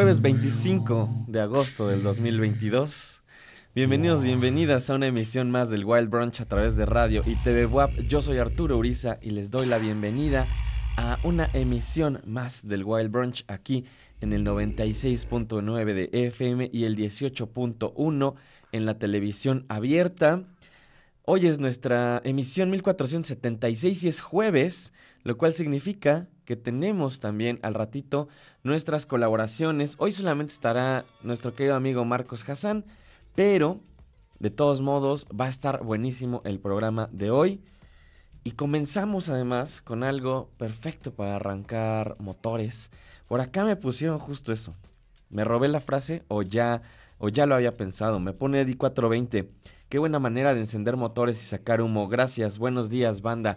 Jueves 25 de agosto del 2022. Bienvenidos, bienvenidas a una emisión más del Wild Brunch a través de radio y TV WAP. Yo soy Arturo Uriza y les doy la bienvenida a una emisión más del Wild Brunch aquí en el 96.9 de FM y el 18.1 en la televisión abierta. Hoy es nuestra emisión 1476 y es jueves, lo cual significa que tenemos también al ratito nuestras colaboraciones. Hoy solamente estará nuestro querido amigo Marcos Hassan, pero de todos modos va a estar buenísimo el programa de hoy. Y comenzamos además con algo perfecto para arrancar motores. Por acá me pusieron justo eso. Me robé la frase o ya, o ya lo había pensado. Me pone Eddie 420. Qué buena manera de encender motores y sacar humo. Gracias. Buenos días, banda.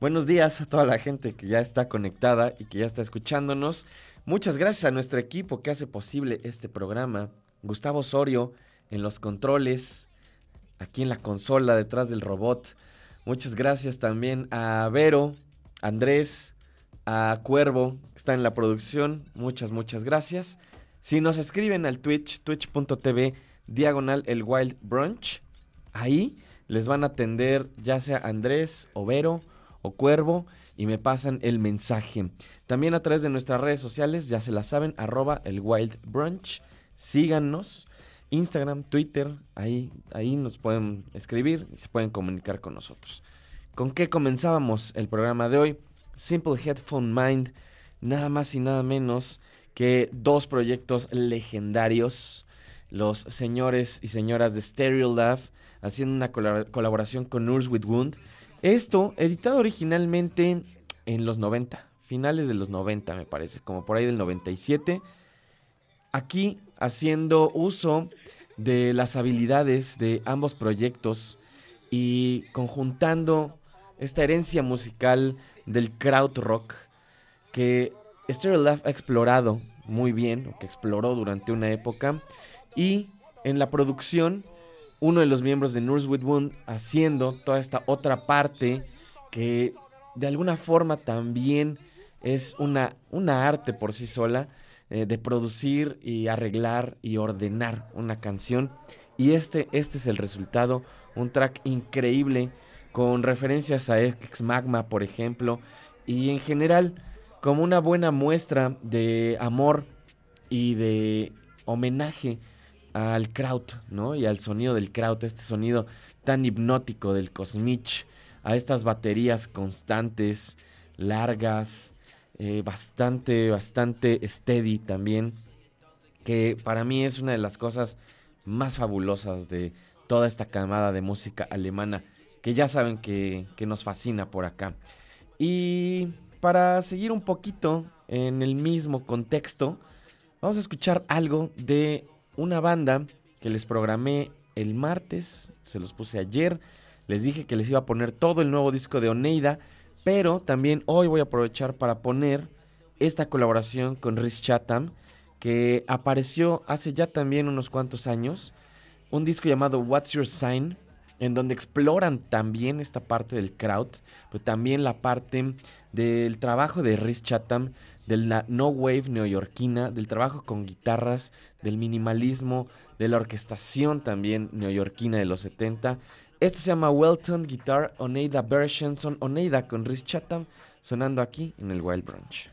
Buenos días a toda la gente que ya está conectada y que ya está escuchándonos. Muchas gracias a nuestro equipo que hace posible este programa. Gustavo Osorio en los controles, aquí en la consola detrás del robot. Muchas gracias también a Vero, Andrés, a Cuervo, que está en la producción. Muchas, muchas gracias. Si nos escriben al Twitch, twitch.tv, diagonal el Wild Brunch, ahí les van a atender ya sea Andrés o Vero o Cuervo y me pasan el mensaje. También a través de nuestras redes sociales, ya se la saben, arroba el Wild Brunch. Síganos. Instagram, Twitter, ahí, ahí nos pueden escribir y se pueden comunicar con nosotros. ¿Con qué comenzábamos el programa de hoy? Simple Headphone Mind, nada más y nada menos que dos proyectos legendarios. Los señores y señoras de Stereo Love haciendo una colaboración con Nurse with Wound. Esto editado originalmente en los 90, finales de los 90 me parece, como por ahí del 97. Aquí haciendo uso de las habilidades de ambos proyectos y conjuntando esta herencia musical del crowd rock que Stereo Love ha explorado muy bien, o que exploró durante una época, y en la producción, uno de los miembros de Nurse with Wound haciendo toda esta otra parte que de alguna forma también es una, una arte por sí sola, eh, de producir y arreglar y ordenar una canción. Y este, este es el resultado, un track increíble con referencias a Ex Magma, por ejemplo, y en general como una buena muestra de amor y de homenaje al kraut, ¿no? Y al sonido del kraut, este sonido tan hipnótico del Cosmich, a estas baterías constantes, largas, eh, bastante, bastante steady también, que para mí es una de las cosas más fabulosas de toda esta camada de música alemana, que ya saben que, que nos fascina por acá. Y para seguir un poquito en el mismo contexto, vamos a escuchar algo de una banda que les programé el martes, se los puse ayer, les dije que les iba a poner todo el nuevo disco de Oneida, pero también hoy voy a aprovechar para poner esta colaboración con Rhys Chatham, que apareció hace ya también unos cuantos años. Un disco llamado What's Your Sign, en donde exploran también esta parte del crowd, pero también la parte del trabajo de Rhys Chatham, de la no wave neoyorquina, del trabajo con guitarras, del minimalismo, de la orquestación también neoyorquina de los 70 esto se llama Welton Guitar Oneida Version. Son Oneida con Rhys Chatham sonando aquí en el Wild Brunch.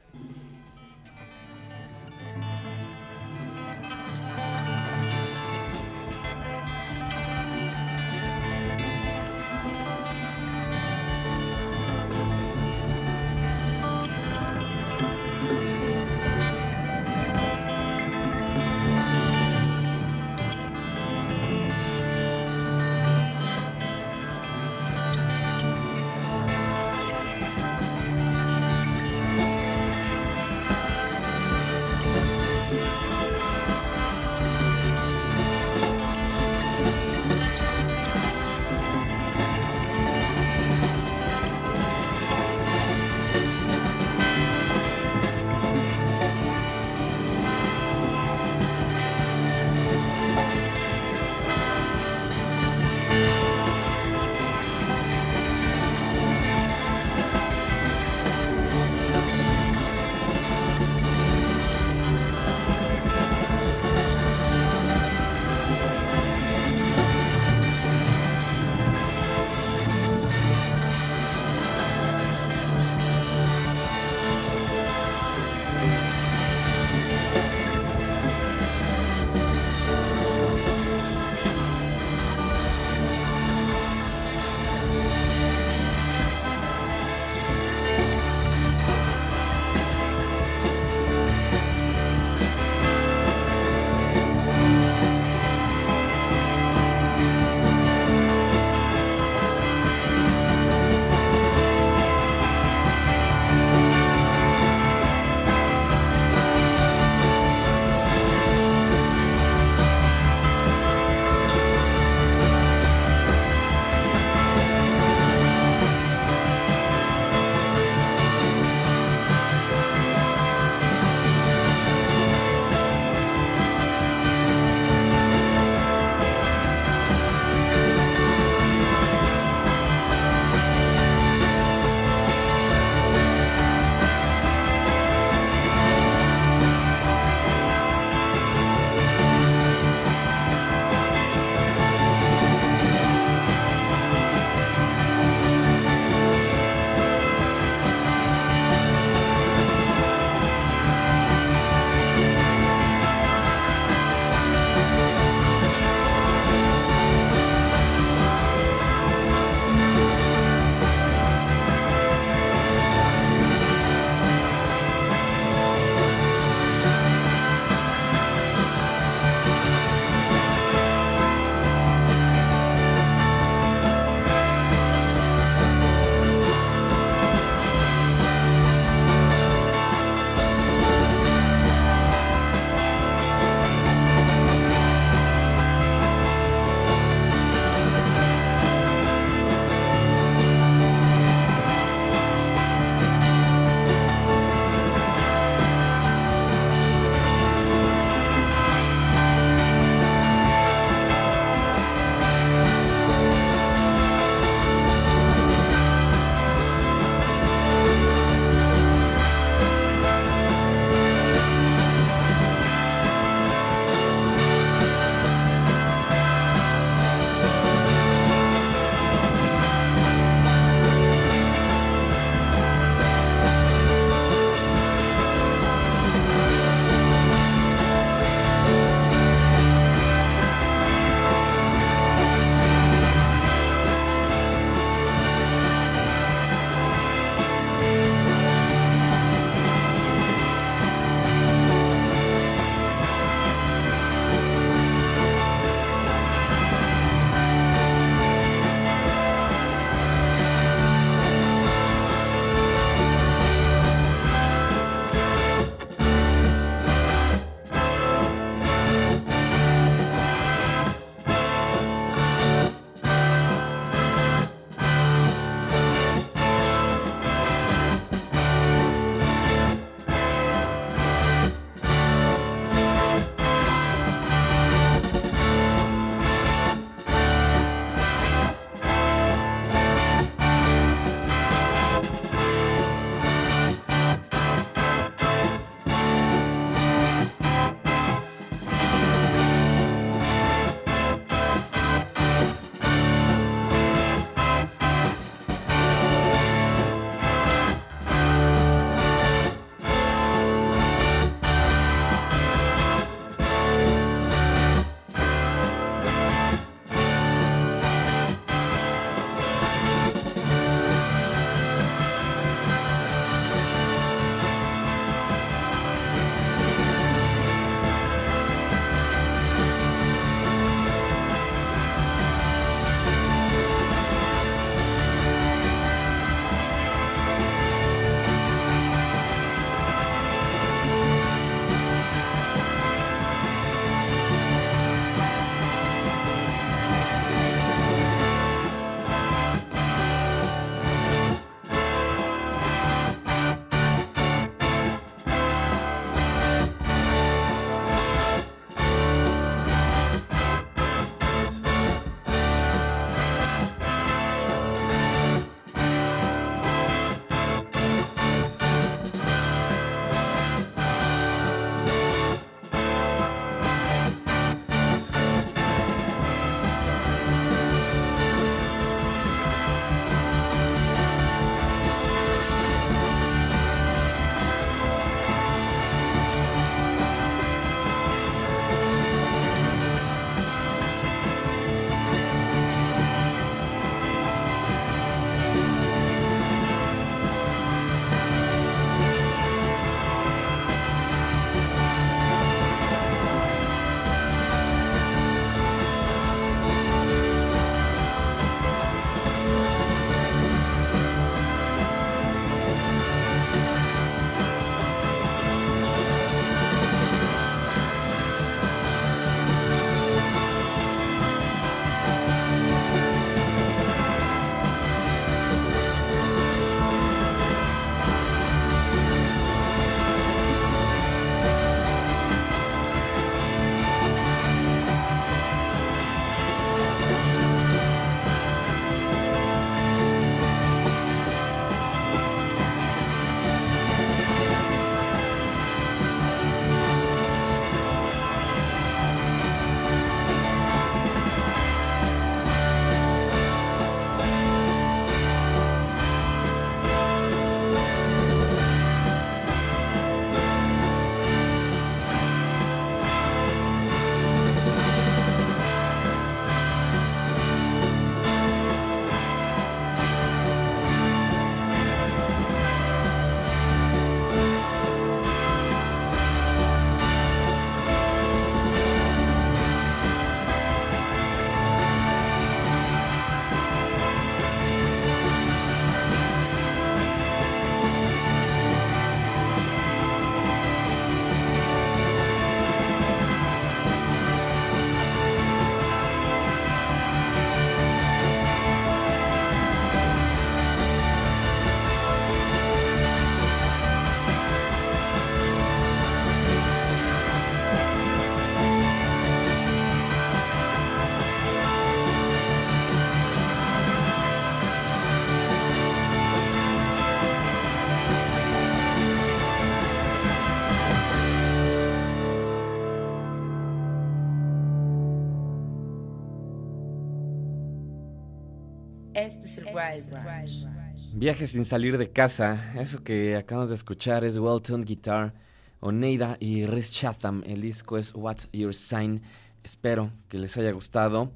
Viaje sin salir de casa. Eso que acabamos de escuchar es Well Tuned Guitar, Oneida y Rhys Chatham. El disco es What's Your Sign. Espero que les haya gustado.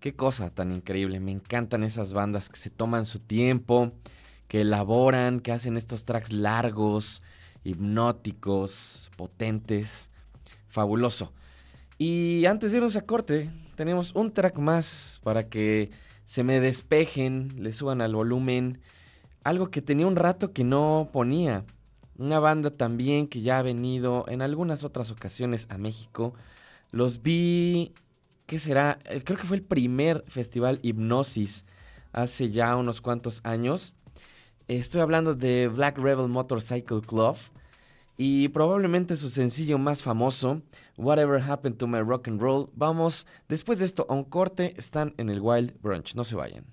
Qué cosa tan increíble. Me encantan esas bandas que se toman su tiempo, que elaboran, que hacen estos tracks largos, hipnóticos, potentes. Fabuloso. Y antes de irnos a corte, tenemos un track más para que se me despejen, le suban al volumen. Algo que tenía un rato que no ponía. Una banda también que ya ha venido en algunas otras ocasiones a México. Los vi, ¿qué será? Eh, creo que fue el primer festival Hipnosis hace ya unos cuantos años. Estoy hablando de Black Rebel Motorcycle Club y probablemente su sencillo más famoso, Whatever Happened to My Rock and Roll. Vamos, después de esto, a un corte, están en el Wild Brunch, no se vayan.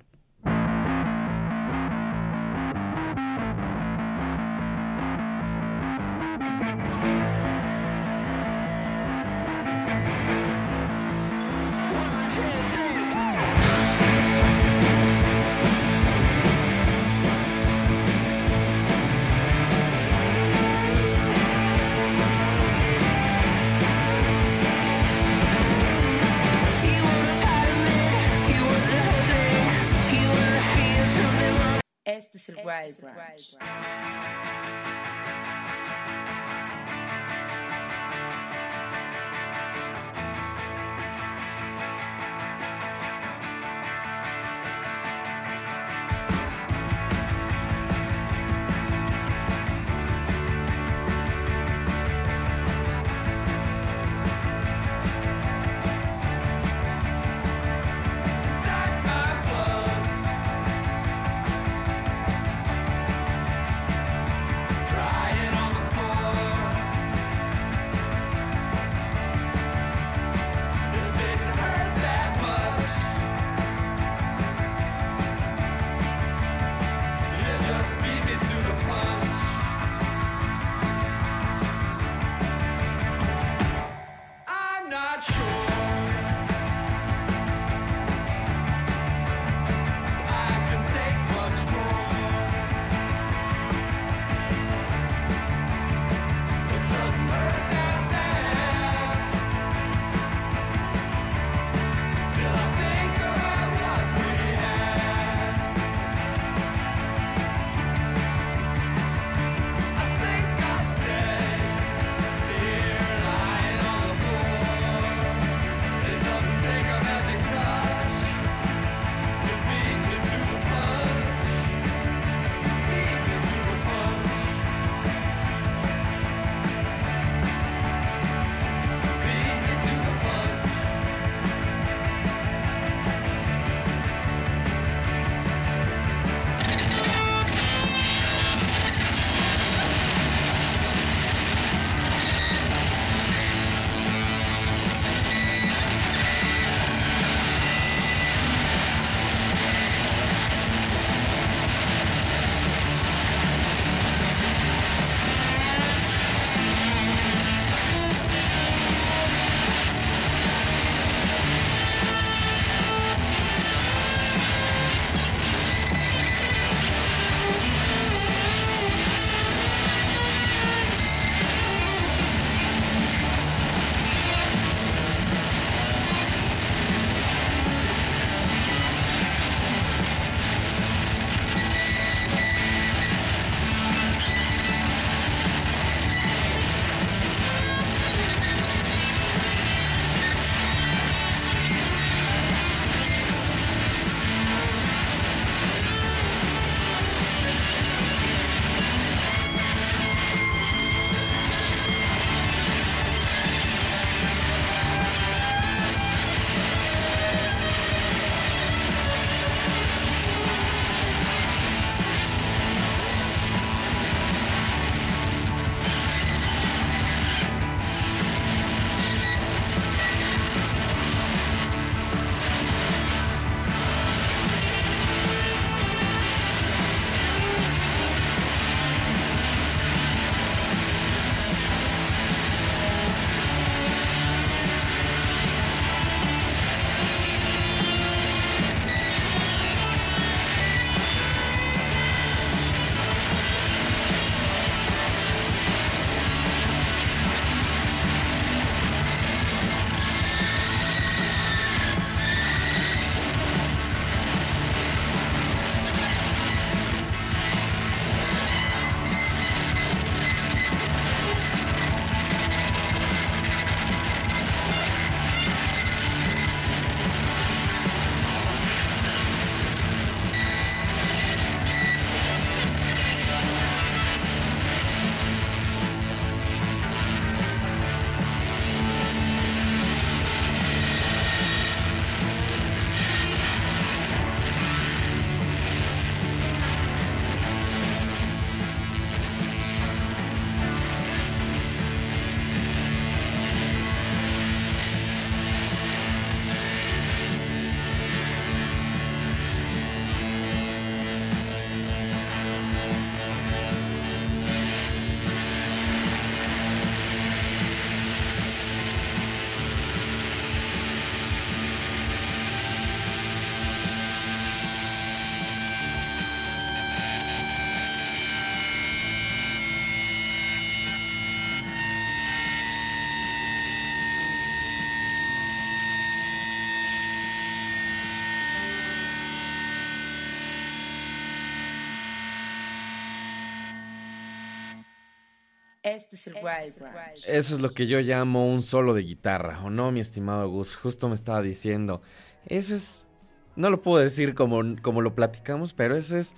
Eso es lo que yo llamo un solo de guitarra, ¿o no, mi estimado Gus? Justo me estaba diciendo. Eso es. No lo puedo decir como, como lo platicamos, pero eso es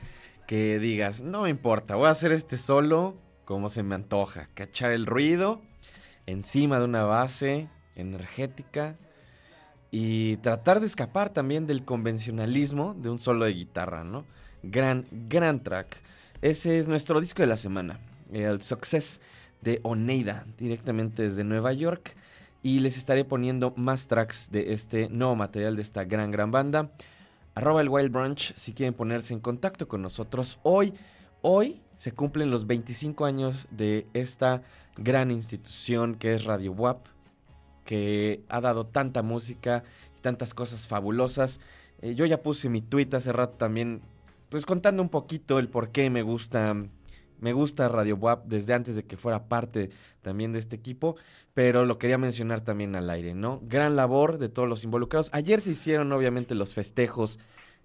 que digas, no me importa, voy a hacer este solo como se me antoja. Cachar el ruido encima de una base energética y tratar de escapar también del convencionalismo de un solo de guitarra, ¿no? Gran, gran track. Ese es nuestro disco de la semana, el Success de Oneida, directamente desde Nueva York. Y les estaré poniendo más tracks de este nuevo material de esta gran, gran banda. Arroba el Wild Brunch si quieren ponerse en contacto con nosotros. Hoy, hoy se cumplen los 25 años de esta gran institución que es Radio WAP, que ha dado tanta música y tantas cosas fabulosas. Eh, yo ya puse mi tweet hace rato también, pues contando un poquito el por qué me gusta me gusta Radio WAP desde antes de que fuera parte también de este equipo, pero lo quería mencionar también al aire, ¿no? Gran labor de todos los involucrados. Ayer se hicieron obviamente los festejos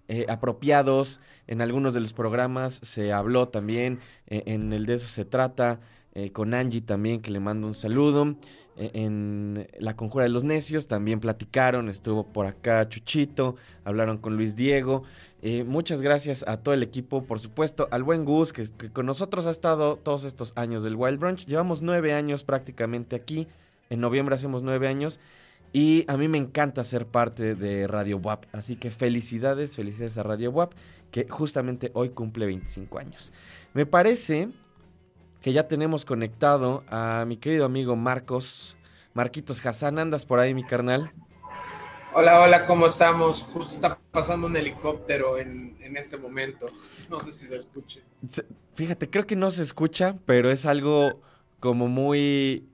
eh, apropiados en algunos de los programas, se habló también, eh, en el de eso se trata, eh, con Angie también, que le mando un saludo. en La Conjura de los Necios también platicaron, estuvo por acá Chuchito, hablaron con Luis Diego. Eh, muchas gracias a todo el equipo, por supuesto, al buen Gus, que, con nosotros ha estado todos estos años del Wild Brunch. Llevamos nueve años prácticamente aquí. En noviembre hacemos nueve años. Y a mí me encanta ser parte de Radio WAP. Así que felicidades, felicidades a Radio WAP, que justamente hoy cumple 25 años. Me parece que ya tenemos conectado a mi querido amigo Marcos. Marquitos Hassan, ¿andas por ahí, mi carnal? Hola, hola, ¿cómo estamos? Justo está pasando un helicóptero en, este momento. No sé si se escuche. Fíjate, creo que no se escucha, pero es algo como muy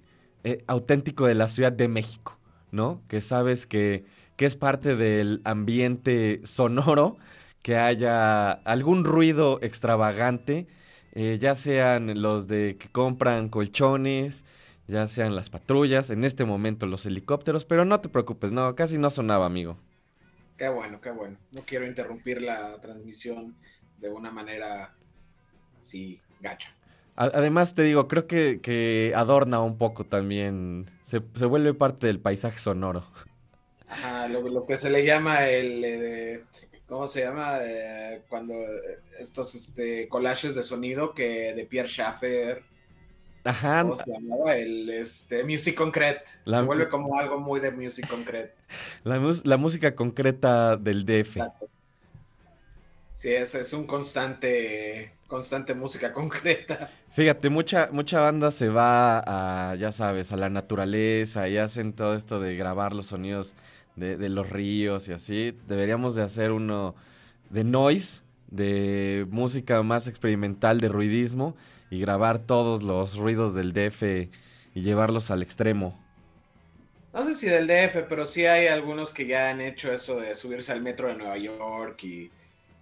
eh, auténtico de la Ciudad de México, ¿no? Que sabes que, que es parte del ambiente sonoro, que haya algún ruido extravagante, eh, ya sean los de que compran colchones, ya sean las patrullas, en este momento los helicópteros, pero no te preocupes, no, casi no sonaba, amigo. Qué bueno, qué bueno. No quiero interrumpir la transmisión de una manera así gacha. Además, te digo, creo que, adorna un poco también, se, vuelve parte del paisaje sonoro. Ajá, lo, que se le llama el, eh, ¿cómo se llama? Eh, cuando eh, estos este, collages de sonido que de Pierre Schaffer Ajá. ¿Cómo se llamaba? El este, Music Concrete. Se vuelve como algo muy de Music Concrete. La, música concreta del DF. Exacto. Sí, es, es un constante, constante música concreta. Fíjate, mucha, mucha banda se va a, ya sabes, a la naturaleza y hacen todo esto de grabar los sonidos de, de los ríos y así. Deberíamos de hacer uno de noise, de música más experimental, de ruidismo y grabar todos los ruidos del DF y llevarlos al extremo. No sé si del DF, pero sí hay algunos que ya han hecho eso de subirse al metro de Nueva York y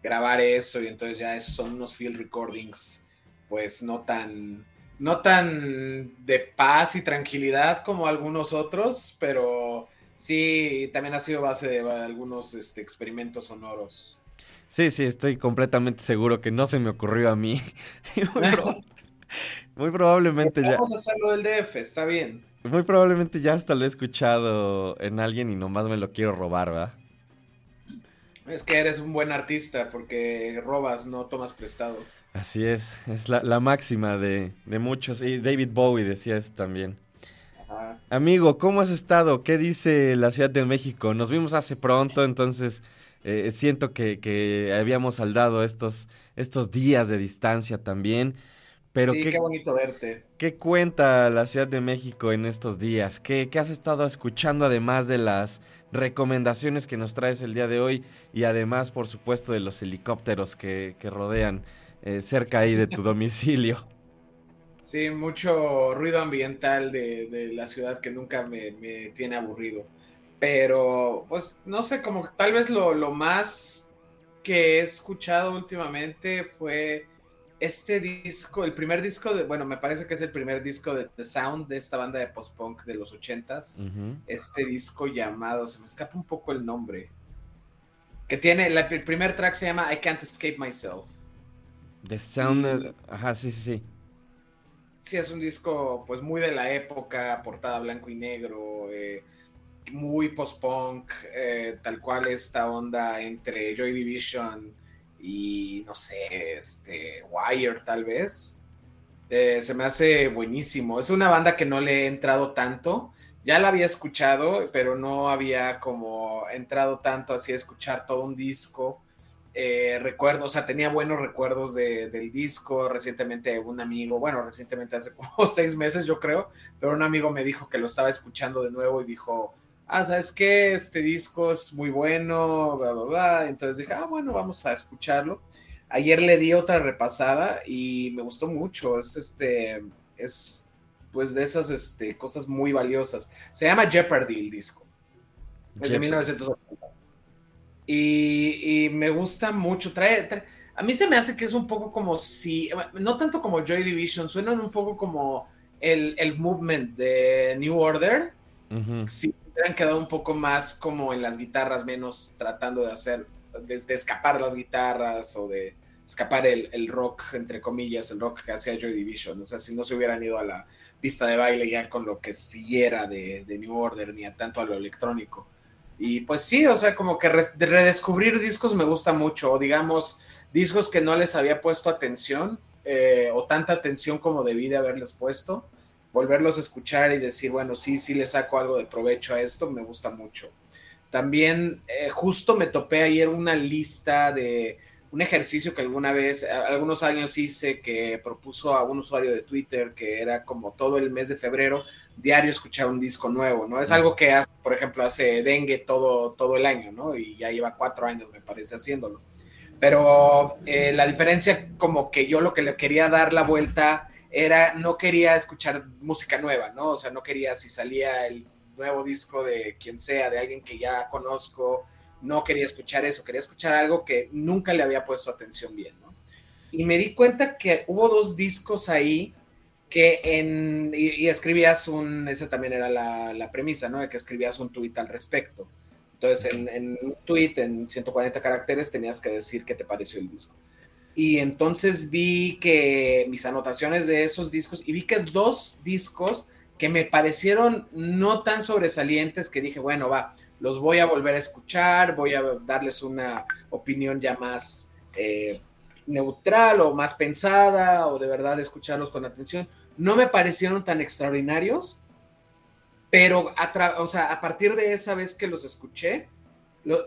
grabar eso y entonces ya esos son unos field recordings pues no tan no tan de paz y tranquilidad como algunos otros, pero sí también ha sido base de algunos este, experimentos sonoros. Sí, sí, estoy completamente seguro que no se me ocurrió a mí. Muy probablemente ya. Vamos a hacerlo del DF, está bien. Muy probablemente ya hasta lo he escuchado en alguien y nomás me lo quiero robar, ¿va? Es que eres un buen artista porque robas, no tomas prestado. Así es, es la, máxima de, muchos. Y David Bowie decía eso también. Amigo, ¿cómo has estado? ¿Qué dice la Ciudad de México? Nos vimos hace pronto, entonces eh, siento que, que, habíamos saldado estos, estos días de distancia también. Pero sí, qué, bonito verte. ¿Qué cuenta la Ciudad de México en estos días? ¿Qué, has estado escuchando además de las recomendaciones que nos traes el día de hoy? Y además, por supuesto, de los helicópteros que, rodean eh, cerca ahí de tu domicilio. Sí, mucho ruido ambiental de, la ciudad que nunca me, tiene aburrido. Pero, pues, no sé, como tal vez lo, lo más que he escuchado últimamente fue este disco, el primer disco de, bueno, me parece que es el primer disco de The Sound de esta banda de post-punk de los ochentas. Este disco llamado, se me escapa un poco el nombre. Que tiene, el primer track se llama I Can't Escape Myself. The Sound, ajá, sí, sí, sí. Sí es un disco pues muy de la época, portada blanco y negro, eh, muy post-punk, eh, tal cual esta onda entre Joy Division y no sé, este, Wire tal vez. Eh, se me hace buenísimo. Es una banda que no le he entrado tanto. Ya la había escuchado, pero no había como entrado tanto así a escuchar todo un disco. Eh, recuerdo, o sea, tenía buenos recuerdos del disco. Recientemente un amigo, bueno, recientemente hace como seis meses yo creo, pero un amigo me dijo que lo estaba escuchando de nuevo y dijo, ah, ¿sabes qué? Este disco es muy bueno, bla, bla, bla. Entonces dije, ah, bueno, vamos a escucharlo. Ayer le di otra repasada y me gustó mucho. Es este, es pues de esas este, cosas muy valiosas. Se llama Jeopardy el disco. Es de 1980. Y, me gusta mucho. Trae, a mí se me hace que es un poco como si, no tanto como Joy Division, suenan un poco como el, el movement de New Order. Si se hubieran quedado un poco más como en las guitarras, menos tratando de hacer, de, escapar las guitarras o de escapar el, el, rock, entre comillas, el rock que hacía Joy Division. O sea, si no se hubieran ido a la pista de baile ya con lo que siguiera de, de New Order, ni a tanto a lo electrónico. Y pues sí, o sea, como que redescubrir discos me gusta mucho, o digamos, discos que no les había puesto atención, eh, o tanta atención como debí de haberles puesto, volverlos a escuchar y decir, bueno, sí, sí le saco algo de provecho a esto, me gusta mucho. También eh, justo me topé ayer una lista de un ejercicio que alguna vez, algunos años hice, que propuso a un usuario de Twitter, que era como todo el mes de febrero, diario escuchar un disco nuevo, ¿no? Es algo que hace, por ejemplo, hace Dengue todo, todo el año, ¿no? Y ya lleva cuatro años, me parece, haciéndolo. Pero eh, la diferencia, como que yo lo que le quería dar la vuelta era, no quería escuchar música nueva, ¿no? O sea, no quería si salía el nuevo disco de quien sea, de alguien que ya conozco, no quería escuchar eso, quería escuchar algo que nunca le había puesto atención bien. Y me di cuenta que hubo dos discos ahí que en, y, escribías un, esa también era la, premisa, ¿no? De que escribías un tuit al respecto. Entonces, en, en, un tuit en 140 caracteres tenías que decir qué te pareció el disco. Y entonces vi que mis anotaciones de esos discos, y vi que dos discos que me parecieron no tan sobresalientes que dije, bueno, va, los voy a volver a escuchar, voy a darles una opinión ya más eh, neutral o más pensada o de verdad escucharlos con atención. No me parecieron tan extraordinarios, pero a, o sea, a partir de esa vez que los escuché,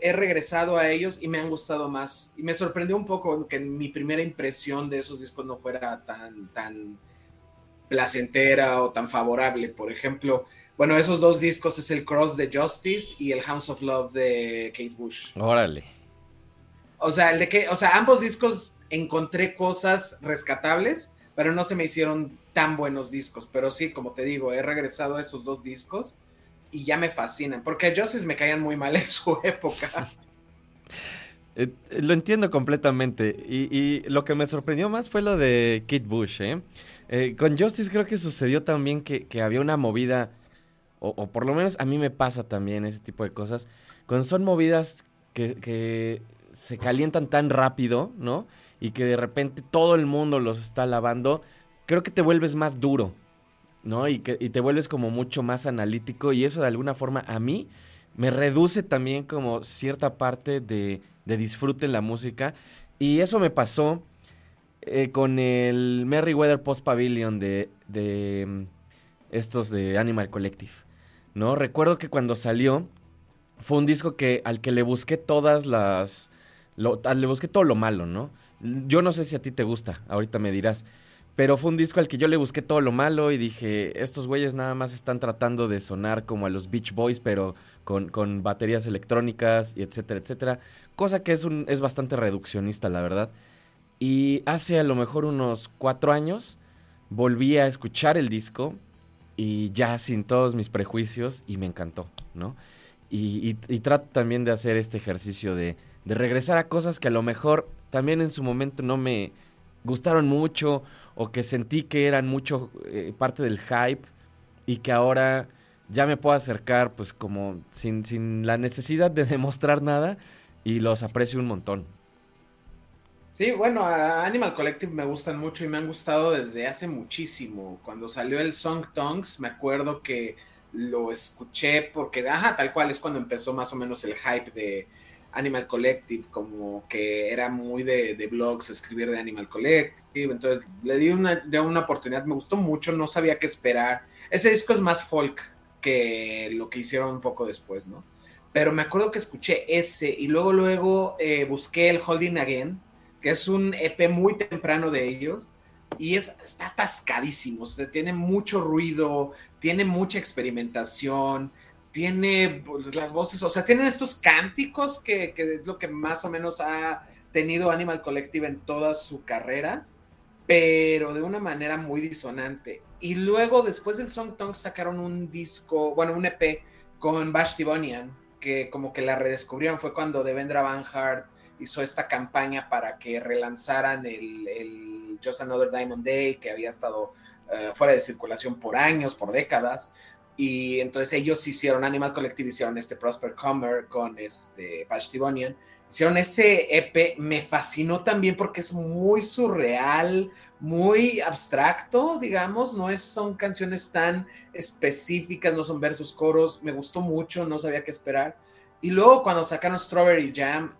he regresado a ellos y me han gustado más. Y me sorprendió un poco que mi primera impresión de esos discos no fuera tan, tan placentera o tan favorable. Por ejemplo, bueno, esos dos discos es el Cross de Justice y el House of Love de Kate Bush. Órale. O sea, el de que, o sea, ambos discos encontré cosas rescatables, pero no se me hicieron tan buenos discos. Pero sí, como te digo, he regresado a esos dos discos y ya me fascinan, porque a Justice me caían muy mal en su época. Eh, lo entiendo completamente. Y, lo que me sorprendió más fue lo de Kate Bush. ¿eh? ¿Eh? con Justice creo que sucedió también que, había una movida o, por lo menos a mí me pasa también ese tipo de cosas, cuando son movidas que, se calientan tan rápido, ¿no? Y que de repente todo el mundo los está lavando, creo que te vuelves más duro, ¿no? Y, que, te vuelves como mucho más analítico y eso de alguna forma a mí me reduce también como cierta parte de, de disfrute en la música. Y eso me pasó eh, con el Merryweather Post Pavilion de, de mm, estos de Animal Collective. ¿no? Recuerdo que cuando salió fue un disco que al que le busqué todas las le busqué todo lo malo, ¿no? Yo no sé si a ti te gusta, ahorita me dirás, pero fue un disco al que yo le busqué todo lo malo y dije, estos güeyes nada más están tratando de sonar como a los Beach Boys, pero con, con baterías electrónicas y etcétera, etcétera, cosa que es, un, es bastante reduccionista, la verdad. Y hace a lo mejor unos cuatro años volví a escuchar el disco y ya sin todos mis prejuicios y me encantó, ¿no? Y, trato también de hacer este ejercicio de, regresar a cosas que a lo mejor también en su momento no me gustaron mucho o que sentí que eran mucho eh, parte del hype y que ahora ya me puedo acercar pues como sin, sin la necesidad de demostrar nada y los aprecio un montón. Sí, bueno, a Animal Collective me gustan mucho y me han gustado desde hace muchísimo. Cuando salió el Song Tongues, me acuerdo que lo escuché porque, ajá, tal cual es cuando empezó más o menos el hype de Animal Collective, como que era muy de, blogs, escribir de Animal Collective. Entonces le di una, de una oportunidad, me gustó mucho, no sabía qué esperar. Ese disco es más folk que lo que hicieron un poco después, ¿no? Pero me acuerdo que escuché ese y luego, luego eh, busqué el Holding Again que es un EP muy temprano de ellos y es, está atascadísimo, tiene mucho ruido, tiene mucha experimentación, tiene pues, las voces, o sea, tienen estos cánticos que, que, es lo que más o menos ha tenido Animal Collective en toda su carrera, pero de una manera muy disonante. Y luego, después del Song Tongue, sacaron un disco, bueno, un EP con Bash Tibonian, que como que la redescubrieron, fue cuando Devendra Van Hart hizo esta campaña para que relanzaran el, Just Another Diamond Day, que había estado eh, fuera de circulación por años, por décadas. Y entonces ellos hicieron, Animal Collective hicieron este Prosper Comer con este Patch Tibonian. Hicieron ese EP, me fascinó también porque es muy surreal, muy abstracto, digamos, no es, son canciones tan específicas, no son versos, coros, me gustó mucho, no sabía qué esperar. Y luego cuando sacaron Strawberry Jam,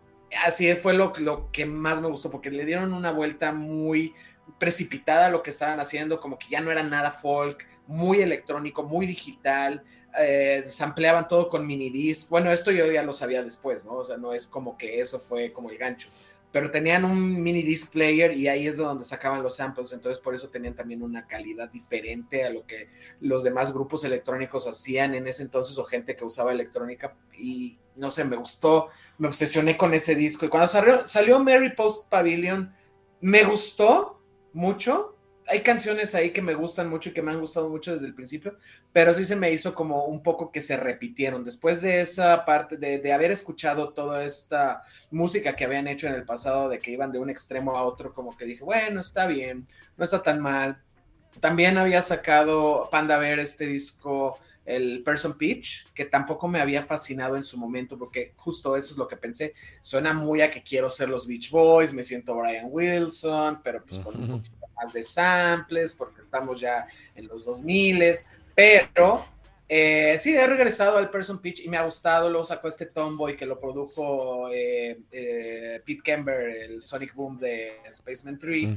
así fue lo, lo que más me gustó, porque le dieron una vuelta muy precipitada a lo que estaban haciendo, como que ya no era nada folk, muy electrónico, muy digital, eh, sampleaban todo con mini disc. Bueno, esto yo ya lo sabía después, ¿no? O sea, no es como que eso fue como el gancho, pero tenían un mini disc player y ahí es donde sacaban los samples, entonces por eso tenían también una calidad diferente a lo que los demás grupos electrónicos hacían en ese entonces o gente que usaba electrónica y no sé, me gustó, me obsesioné con ese disco. Y cuando salió, salió Mary Post Pavilion, me gustó mucho. Hay canciones ahí que me gustan mucho y que me han gustado mucho desde el principio, pero sí se me hizo como un poco que se repitieron. Después de esa parte, de, de haber escuchado toda esta música que habían hecho en el pasado, de que iban de un extremo a otro, como que dije, bueno, está bien, no está tan mal. También había sacado Panda Bear este disco el Person Pitch, que tampoco me había fascinado en su momento, porque justo eso es lo que pensé. Suena muy a que quiero ser los Beach Boys, me siento Brian Wilson, pero pues con un poquito más de samples, porque estamos ya en los 2000, pero eh, sí, he regresado al Person Pitch y me ha gustado. Luego sacó este Tomboy que lo produjo eh, eh, Pete Kember, el Sonic Boom de Spaceman 3.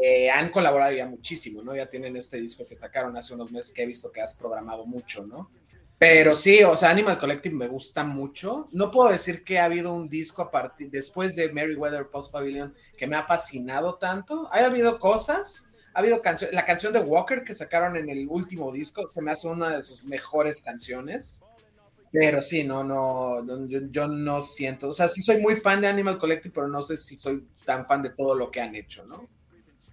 Eh, han colaborado ya muchísimo, ¿no? Ya tienen este disco que sacaron hace unos meses que he visto que has programado mucho, ¿no? Pero sí, o sea, Animal Collective me gusta mucho. No puedo decir que ha habido un disco a partir después de Meriwether Post Pavilion que me ha fascinado tanto. Ha habido cosas, ha habido canciones, la canción de Walker que sacaron en el último disco, se me hace una de sus mejores canciones. Pero sí, no, no, yo, yo, no siento, o sea, sí soy muy fan de Animal Collective, pero no sé si soy tan fan de todo lo que han hecho, ¿no?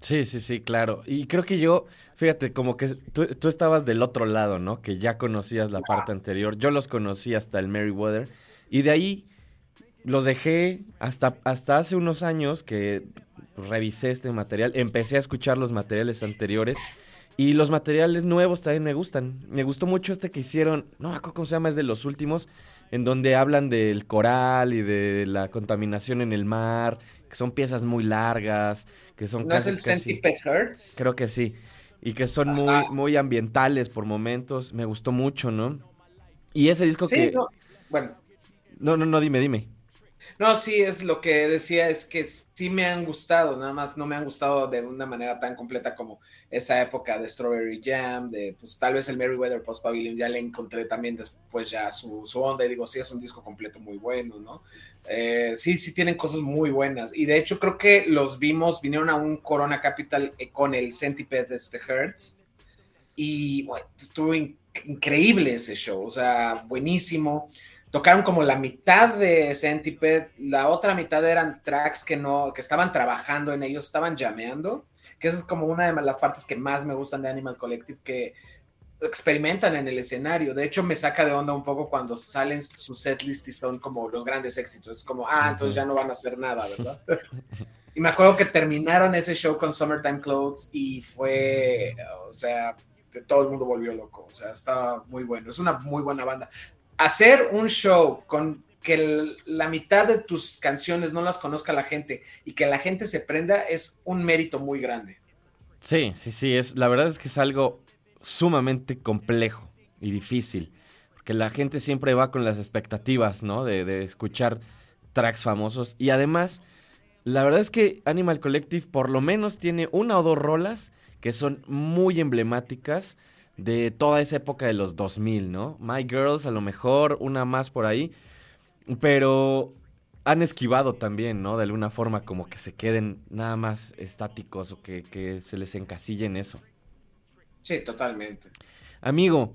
Sí, sí, sí, claro. Y creo que yo, fíjate, como que tú, tú estabas del otro lado, ¿no? Que ya conocías la parte anterior. Yo los conocí hasta el Merryweather. Y de ahí los dejé hasta, hasta hace unos años que revisé este material. Empecé a escuchar los materiales anteriores. Y los materiales nuevos también me gustan. Me gustó mucho este que hicieron, no me acuerdo cómo se llama, es de los últimos, en donde hablan del coral y de la contaminación en el mar, que son piezas muy largas, que son ¿No es el Centipede Hertz? Creo que sí. Y que son muy, muy ambientales por momentos. Me gustó mucho, ¿no? Y ese disco sí, que. No. Bueno. No, no, no, dime, dime. No, sí, es lo que decía, es que sí me han gustado, nada más no me han gustado de una manera tan completa como esa época de Strawberry Jam, de pues tal vez el Merryweather Post Pavilion, ya le encontré también después ya su, su onda y digo, sí, es un disco completo muy bueno, ¿no? Eh, sí, sí tienen cosas muy buenas y de hecho creo que los vimos, vinieron a un Corona Capital eh, con el Centipede de este Hertz y bueno, estuvo increíble ese show, o sea, buenísimo tocaron como la mitad de Centipede, la otra mitad eran tracks que no, que estaban trabajando en ellos, estaban llameando, que esa es como una de las partes que más me gustan de Animal Collective, que experimentan en el escenario. De hecho, me saca de onda un poco cuando salen su setlist y son como los grandes éxitos. Es como, ah, entonces ya no van a hacer nada, ¿verdad? y me acuerdo que terminaron ese show con Summertime Clothes y fue, o sea, todo el mundo volvió loco. O sea, está muy bueno. Es una muy buena banda hacer un show con que la mitad de tus canciones no las conozca la gente y que la gente se prenda es un mérito muy grande. Sí, sí, sí, es, la verdad es que es algo sumamente complejo y difícil, porque la gente siempre va con las expectativas, ¿no? De, de escuchar tracks famosos y además, la verdad es que Animal Collective por lo menos tiene una o dos rolas que son muy emblemáticas de toda esa época de los 2000, ¿no? My Girls, a lo mejor, una más por ahí, pero han esquivado también, ¿no? De alguna forma, como que se queden nada más estáticos o que, que se les encasille en eso. Sí, totalmente. Amigo,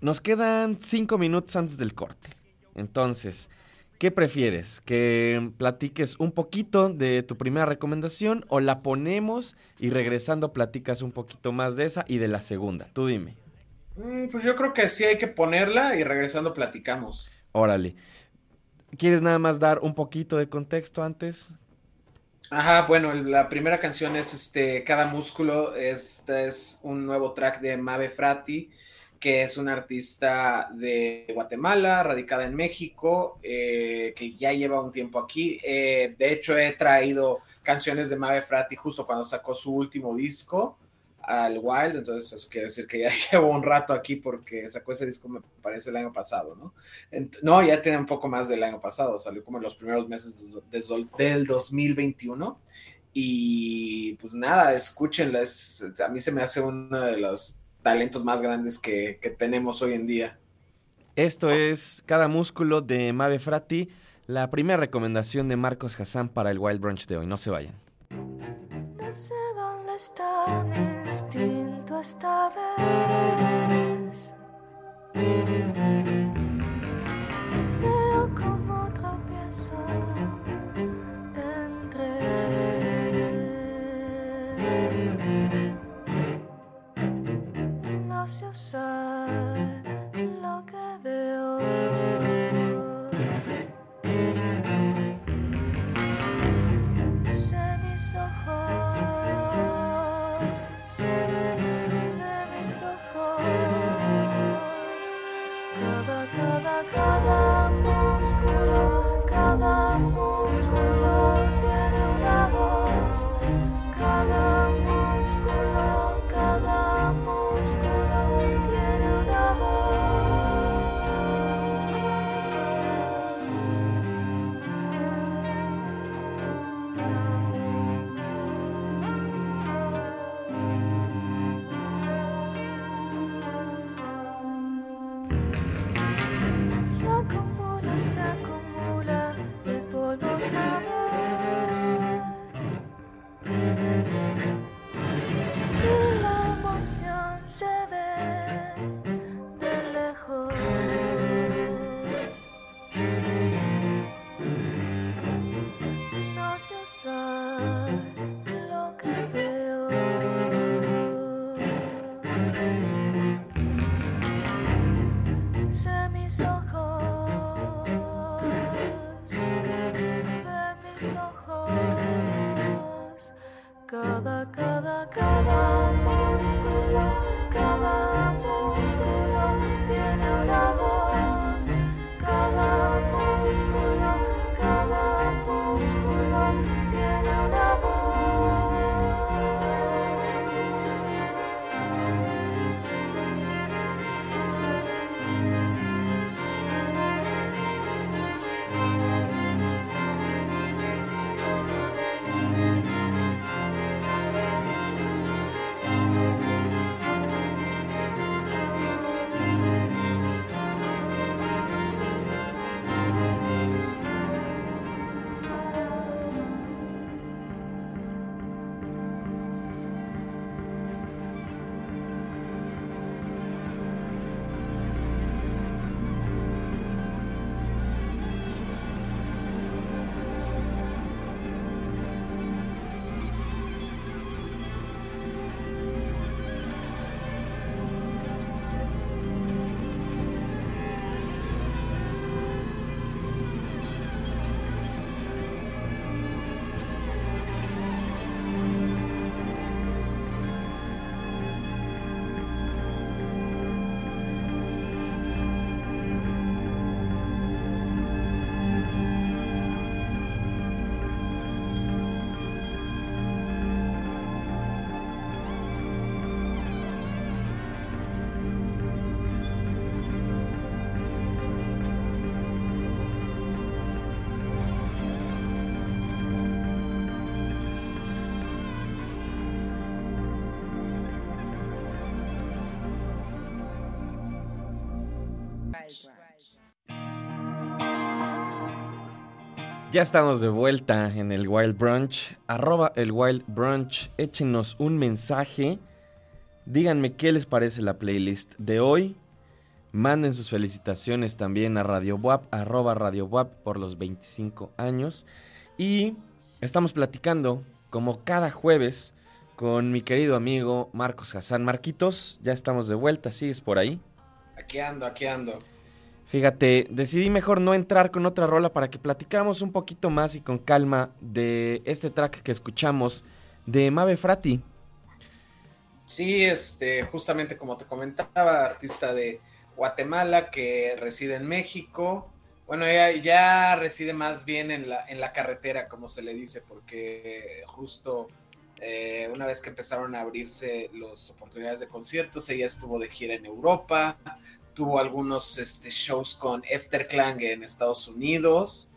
nos quedan cinco minutos antes del corte. Entonces, ¿qué prefieres? ¿Que platiques un poquito de tu primera recomendación o la ponemos y regresando platicas un poquito más de esa y de la segunda? Tú dime. Mm, pues yo creo que sí hay que ponerla y regresando platicamos. Órale. ¿Quieres nada más dar un poquito de contexto antes? Ajá, bueno, la primera canción es este Cada Músculo. Este es un nuevo track de Mabe Frati, que es una artista de Guatemala, radicada en México, eh, que ya lleva un tiempo aquí. Eh, de hecho, he traído canciones de Mabe Frati justo cuando sacó su último disco al Wild, entonces eso quiere decir que ya llevo un rato aquí porque sacó ese disco, me parece, el año pasado, ¿no? no, ya tiene un poco más del año pasado, salió como en los primeros meses del 2021. Y pues nada, escúchenla, a mí se me hace uno de los talentos más grandes que, que tenemos hoy en día. Esto es Cada Músculo de Mabe Frati, la primera recomendación de Marcos Hassan para el Wild Brunch de hoy. No se vayan está mi instinto esta vez. No sé Ya estamos de vuelta en el Wild Brunch. Arroba el Wild Brunch. Échenos un mensaje. Díganme qué les parece la playlist de hoy. Manden sus felicitaciones también a Radio WAP, arroba Radio WAP por los 25 años. Y estamos platicando, como cada jueves, con mi querido amigo Marcos Hassan. Marquitos, ya estamos de vuelta, ¿sigues por ahí? Aquí ando, aquí ando. Fíjate, decidí mejor no entrar con otra rola para que platicamos un poquito más y con calma de este track que escuchamos de Mave Frati. Sí, este, justamente como te comentaba, artista de Guatemala que reside en México. Bueno, ya, ya reside más bien en la, en la carretera, como se le dice, porque justo eh, una vez que empezaron a abrirse las oportunidades de conciertos, ella estuvo de gira en Europa, tuvo algunos este, shows con Efterklang en Estados Unidos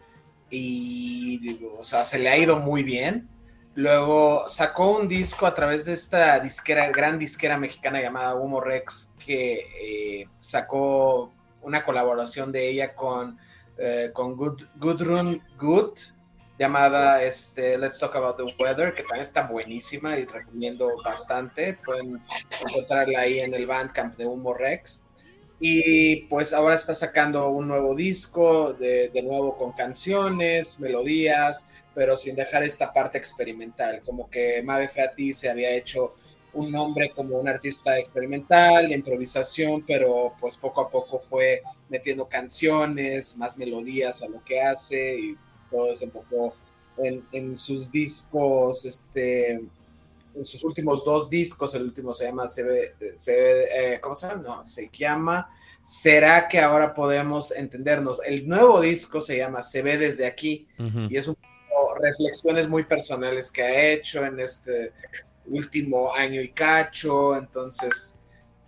y, o sea, se le ha ido muy bien. Luego sacó un disco a través de esta disquera, gran disquera mexicana llamada Humo Rex, que eh, sacó una colaboración de ella con, eh, con Good, Gudrun Good, llamada este, Let's Talk About the Weather, que también está buenísima y recomiendo bastante. Pueden encontrarla ahí en el Bandcamp de Humo Rex. Y pues ahora está sacando un nuevo disco, de, de, nuevo con canciones, melodías, pero sin dejar esta parte experimental. Como que Mave Frati se había hecho un nombre como un artista experimental, de improvisación, pero pues poco a poco fue metiendo canciones, más melodías a lo que hace y todo se enfocó en, en sus discos, este, en sus últimos dos discos, el último se llama, se ve, se ve, eh, ¿cómo se llama? No, se llama ¿Será que ahora podemos entendernos? El nuevo disco se llama Se ve desde aquí uh -huh. y es un poco reflexiones muy personales que ha hecho en este último año y cacho, entonces,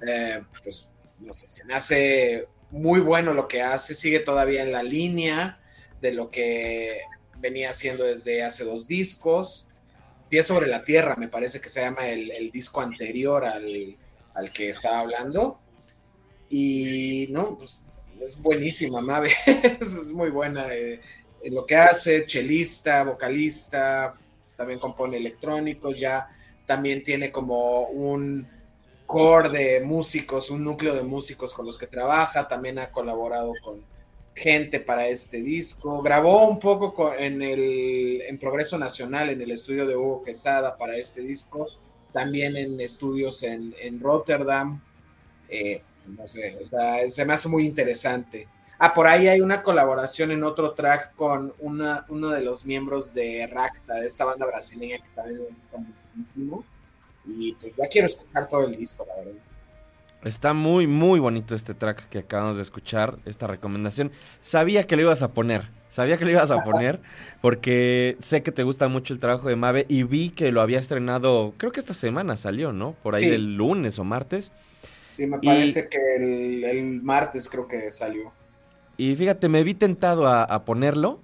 eh, pues, no sé, se me hace muy bueno lo que hace, sigue todavía en la línea de lo que venía haciendo desde hace dos discos, Pie sobre la Tierra, me parece que se llama el, disco anterior al, al, que estaba hablando. Y no, pues es buenísima, Mabe. es muy buena eh, en lo que hace, chelista, vocalista, también compone electrónicos, ya también tiene como un core de músicos, un núcleo de músicos con los que trabaja, también ha colaborado con gente para este disco. Grabó un poco en, el, en Progreso Nacional, en el estudio de Hugo Quesada para este disco, también en estudios en, en Rotterdam. Eh, no sé, o sea, se me hace muy interesante. Ah, por ahí hay una colaboración en otro track con una, uno de los miembros de Racta, de esta banda brasileña que también gusta muchísimo. Y pues ya quiero escuchar todo el disco, la verdad. Está muy, muy bonito este track que acabamos de escuchar, esta recomendación. Sabía que lo ibas a poner, sabía que lo ibas a poner, porque sé que te gusta mucho el trabajo de Mave y vi que lo había estrenado, creo que esta semana salió, ¿no? Por ahí sí. del lunes o martes. Sí, me parece y, que el, el, martes creo que salió. Y fíjate, me vi tentado a, a ponerlo,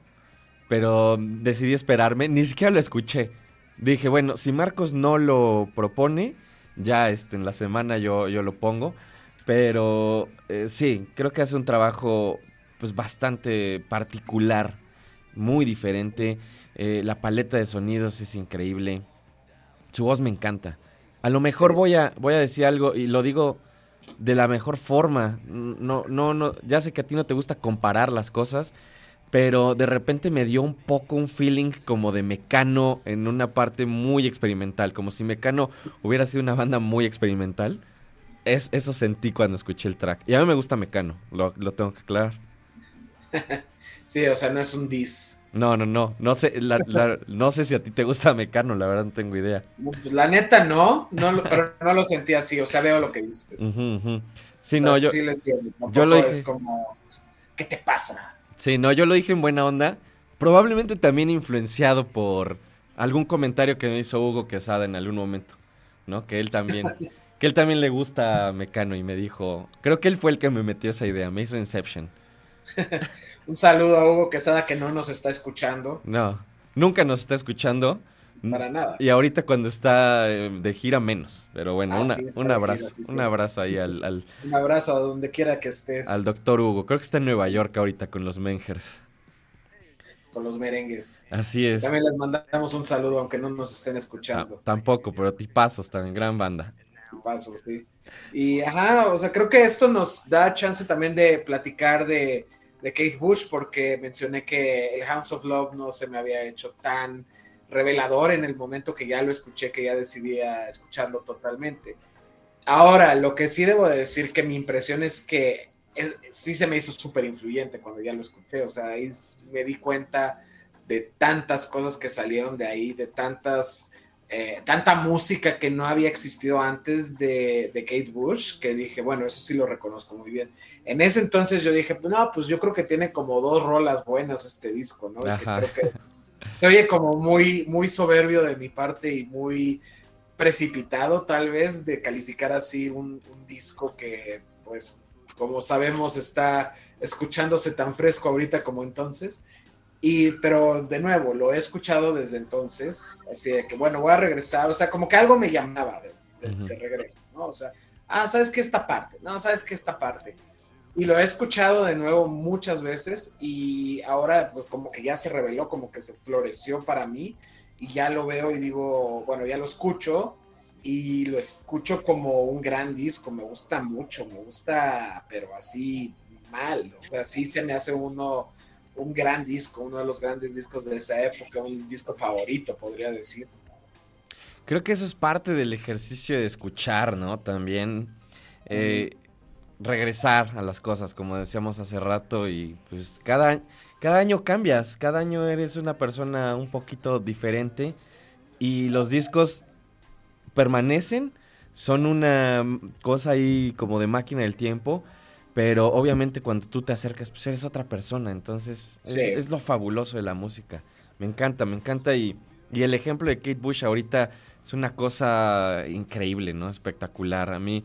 pero decidí esperarme, ni siquiera lo escuché. Dije, bueno, si Marcos no lo propone, ya este, en la semana yo, yo lo pongo. Pero eh, sí, creo que hace un trabajo pues bastante particular, muy diferente. Eh, la paleta de sonidos es increíble. Su voz me encanta. A lo mejor sí. voy, a, voy a decir algo y lo digo de la mejor forma. No, no, no. Ya sé que a ti no te gusta comparar las cosas, pero de repente me dio un poco un feeling como de Mecano en una parte muy experimental, como si Mecano hubiera sido una banda muy experimental. Es, eso sentí cuando escuché el track. Y a mí me gusta Mecano, lo, lo tengo que aclarar. sí, o sea, no es un dis. No, no, no. No sé, la, la, no sé si a ti te gusta Mecano, la verdad no tengo idea. La neta no, no lo, pero no lo sentí así, o sea, veo lo que dices. Uh -huh, uh -huh. Sí, o sea, no, yo. Sí lo entiendo. Yo lo dije. Es como, ¿qué te pasa? Sí, no, yo lo dije en buena onda. Probablemente también influenciado por algún comentario que me hizo Hugo Quesada en algún momento, ¿no? Que él también, que él también le gusta Mecano y me dijo, creo que él fue el que me metió esa idea, me hizo Inception. Un saludo a Hugo Quesada que no nos está escuchando. No, nunca nos está escuchando, para nada. Y ahorita cuando está eh, de gira menos. Pero bueno, ah, un abrazo. un abrazo ahí al, Un abrazo a donde quiera que estés. Al doctor Hugo. Creo que está en Nueva York ahorita con los Mengers. Con los merengues. Así es. También les mandamos un saludo, aunque no nos estén escuchando. Ah, tampoco, pero tipazos también, gran banda. Tipazos, sí. Y ajá, o sea, creo que esto nos da chance también de platicar de, de Kate Bush, porque mencioné que el House of Love no se me había hecho tan revelador en el momento que ya lo escuché, que ya decidí escucharlo totalmente. Ahora, lo que sí debo decir que mi impresión es que eh, sí se me hizo súper influyente cuando ya lo escuché, o sea, ahí me di cuenta de tantas cosas que salieron de ahí, de tantas, eh, tanta música que no había existido antes de, de, Kate Bush, que dije, bueno, eso sí lo reconozco muy bien. En ese entonces yo dije, no, pues yo creo que tiene como dos rolas buenas este disco, ¿no? Que creo que se oye como muy, muy soberbio de mi parte y muy precipitado tal vez de calificar así un, disco que pues como sabemos está escuchándose tan fresco ahorita como entonces. Y, pero de nuevo, lo he escuchado desde entonces, así de que, bueno, voy a regresar, o sea, como que algo me llamaba de, regreso, ¿no? O sea, ah, ¿sabes qué esta parte? No, ¿sabes qué esta parte? Y lo he escuchado de nuevo muchas veces y ahora pues, como que ya se reveló, como que se floreció para mí y ya lo veo y digo, bueno, ya lo escucho y lo escucho como un gran disco, me gusta mucho, me gusta, pero así mal, o sea, sí se me hace uno un gran disco, uno de los grandes discos de esa época, un disco favorito, podría decir. Creo que eso es parte del ejercicio de escuchar, ¿no? También. Eh, regresar a las cosas, como decíamos hace rato, y pues cada, cada año cambias, cada año eres una persona un poquito diferente y los discos permanecen, son una cosa ahí como de máquina del tiempo, pero obviamente cuando tú te acercas, pues eres otra persona, entonces es, lo fabuloso de la música. Me encanta, me encanta y, y el ejemplo de Kate Bush ahorita es una cosa increíble, ¿no? Espectacular. A mí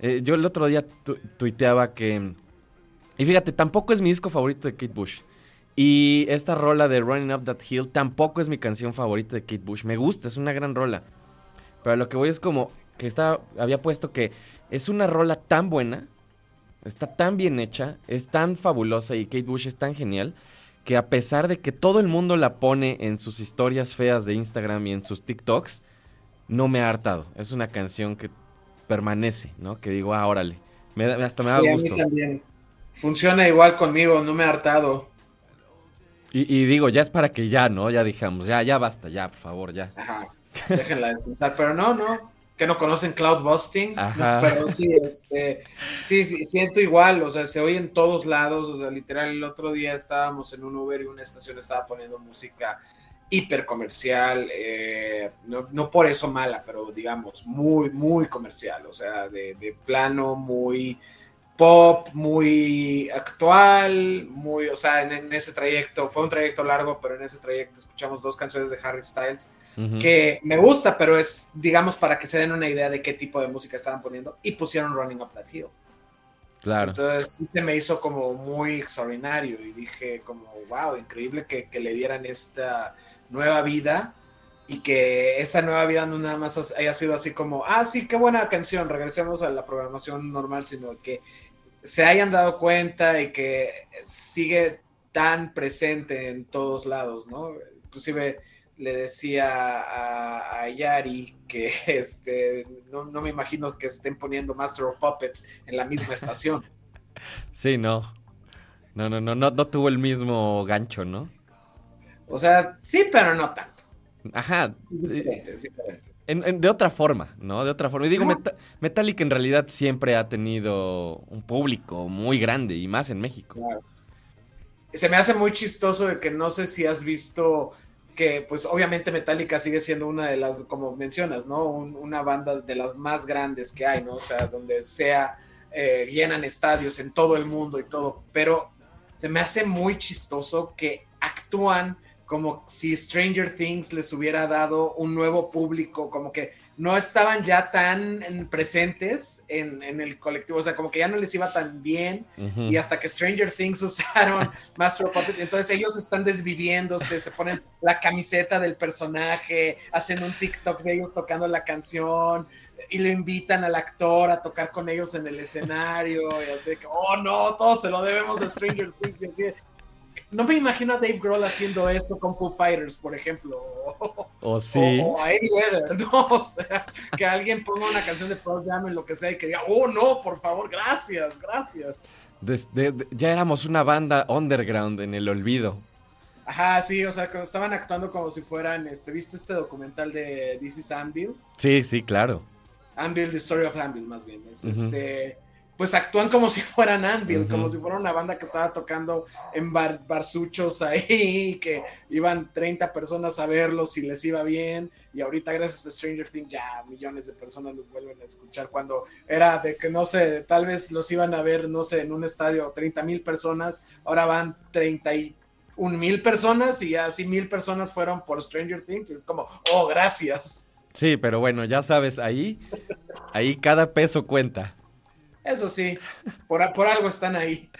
eh, yo el otro día tuiteaba que... Y fíjate, tampoco es mi disco favorito de Kate Bush. Y esta rola de Running Up That Hill tampoco es mi canción favorita de Kate Bush. Me gusta, es una gran rola. Pero lo que voy es como que está, había puesto que es una rola tan buena, está tan bien hecha, es tan fabulosa y Kate Bush es tan genial que a pesar de que todo el mundo la pone en sus historias feas de Instagram y en sus TikToks, no me ha hartado. Es una canción que permanece, ¿no? Que digo, ah, órale. Me, hasta me da gusto. A mí también. Funciona igual conmigo, no me ha hartado. Y, digo, ya es para que ya, ¿no? Ya dijamos, ya, ya basta, ya, por favor, ya. Ajá. Déjenla descansar, pero no, no. Que no conocen cloud busting. Ajá. pero sí, este, sí, sí, siento igual, o sea, se oye en todos lados, o sea, literal, el otro día estábamos en un Uber y una estación estaba poniendo música hiper comercial, eh, no, por eso mala, pero digamos, muy, muy comercial, o sea, de, plano muy pop, muy actual, muy, o sea, en, ese trayecto, fue un trayecto largo, pero en ese trayecto escuchamos dos canciones de Harry Styles, que me gusta, pero es, digamos, para que se den una idea de qué tipo de música estaban poniendo, y pusieron Running Up That Hill. Claro. Entonces sí se me hizo como muy extraordinario y dije como, wow, increíble que, que le dieran esta nueva vida y que esa nueva vida no nada más haya sido así como, ah, sí, qué buena canción, regresemos a la programación normal, sino que se hayan dado cuenta y que sigue tan presente en todos lados, ¿no? Inclusive le decía a, Yari que este, no, no, me imagino que estén poniendo Master of Puppets en la misma estación. Sí, no. No, no, no, no, no tuvo el mismo gancho, ¿no? O sea, sí, pero no tanto. Ajá. de otra forma, ¿no? De otra forma. Y digo, Metallica en realidad siempre ha tenido un público muy grande y más en México. Se me hace muy chistoso de que no sé si has visto que, pues obviamente Metallica sigue siendo una de las, como mencionas, ¿no? una banda de las más grandes que hay, ¿no? O sea, donde sea, eh, llenan estadios en todo el mundo y todo, pero se me hace muy chistoso que actúan como si Stranger Things les hubiera dado un nuevo público, como que no estaban ya tan presentes en, el colectivo, o sea, como que ya no les iba tan bien, y hasta que Stranger Things usaron Master Puppets, entonces ellos están desviviéndose, se ponen la camiseta del personaje, hacen un TikTok de ellos tocando la canción, y le invitan al actor a tocar con ellos en el escenario, y así que, oh no, todo se lo debemos a Stranger Things, y así, no me imagino a Dave Grohl haciendo eso con Foo Fighters, por ejemplo. O, sí. O, a Eddie Vedder, ¿no? O sea, que alguien ponga una canción de Pearl Jam en lo que sea y que diga, oh no, por favor, gracias, gracias. ya éramos una banda underground en el olvido. Ajá, sí, o sea, estaban actuando como si fueran, este, ¿viste este documental de This is Anvil? Sí, sí, claro. Anvil, The Story of Anvil, más bien. Es, Este pues actúan como si fueran Anvil, como si fuera una banda que estaba tocando en bar, barsuchos ahí, que iban 30 personas a verlos y les iba bien, y ahorita gracias a Stranger Things ya millones de personas los vuelven a escuchar cuando era de que no sé, tal vez los iban a ver, no sé, en un estadio 30 mil personas, ahora van 31 mil personas y así mil personas fueron por Stranger Things, es como, oh, gracias. Sí, pero bueno, ya sabes, ahí, ahí cada peso cuenta. Eso sí, por, por algo están ahí.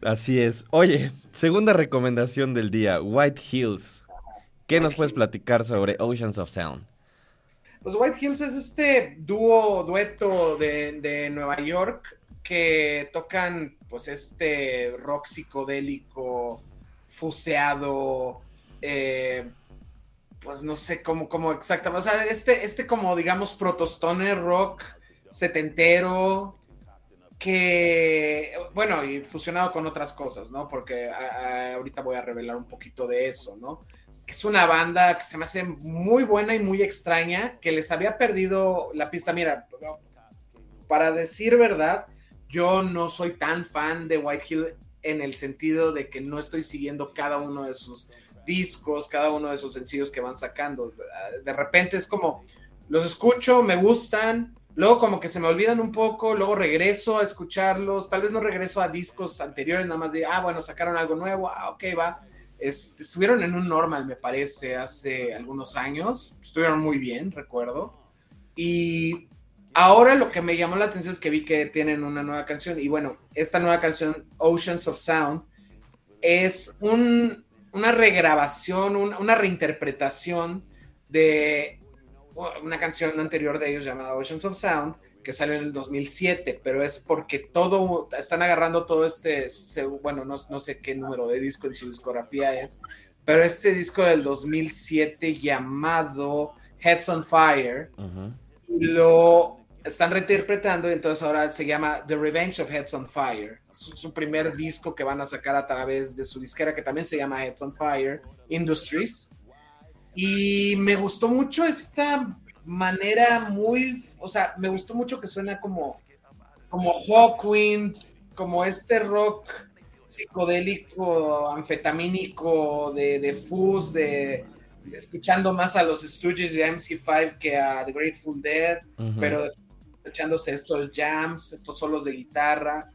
Así es. Oye, segunda recomendación del día, White Hills. ¿Qué nos puedes platicar sobre Oceans of Sound? Pues White Hills es este dúo, dueto de, Nueva York que tocan pues este rock psicodélico, fuseado, eh, pues no sé cómo, cómo exactamente, o sea, este, este como digamos protostone rock setentero, que, bueno, y fusionado con otras cosas, ¿no? Porque ahorita voy a revelar un poquito de eso, ¿no? Es una banda que se me hace muy buena y muy extraña, que les había perdido la pista. Mira, para decir verdad, yo no soy tan fan de White Hill en el sentido de que no estoy siguiendo cada uno de sus discos, cada uno de sus sencillos que van sacando. De repente es como, los escucho, me gustan, Luego como que se me olvidan un poco, luego regreso a escucharlos, tal vez no regreso a discos anteriores, nada más de, ah, bueno, sacaron algo nuevo, ah, ok, va. estuvieron en un normal, me parece, hace algunos años, estuvieron muy bien, recuerdo. Y ahora lo que me llamó la atención es que vi que tienen una nueva canción, y bueno, esta nueva canción, Oceans of Sound, es una regrabación, una reinterpretación de una canción anterior de ellos llamada Oceans of Sound, que salió en el 2007, pero es porque todo, están agarrando todo este, bueno, no, no sé qué número de disco en su discografía es, pero este disco del 2007 llamado Heads on Fire, lo están reinterpretando y entonces ahora se llama The Revenge of Heads on Fire. Es su primer disco que van a sacar a través de su disquera que también se llama Heads on Fire Industries. Y me gustó mucho esta manera muy, o sea, me gustó mucho que suena como, como Hawkwind, como este rock psicodélico, anfetamínico, de, de fuzz, de, escuchando más a los Stooges de MC5 que a The Grateful Dead, pero echándose estos jams, estos solos de guitarra.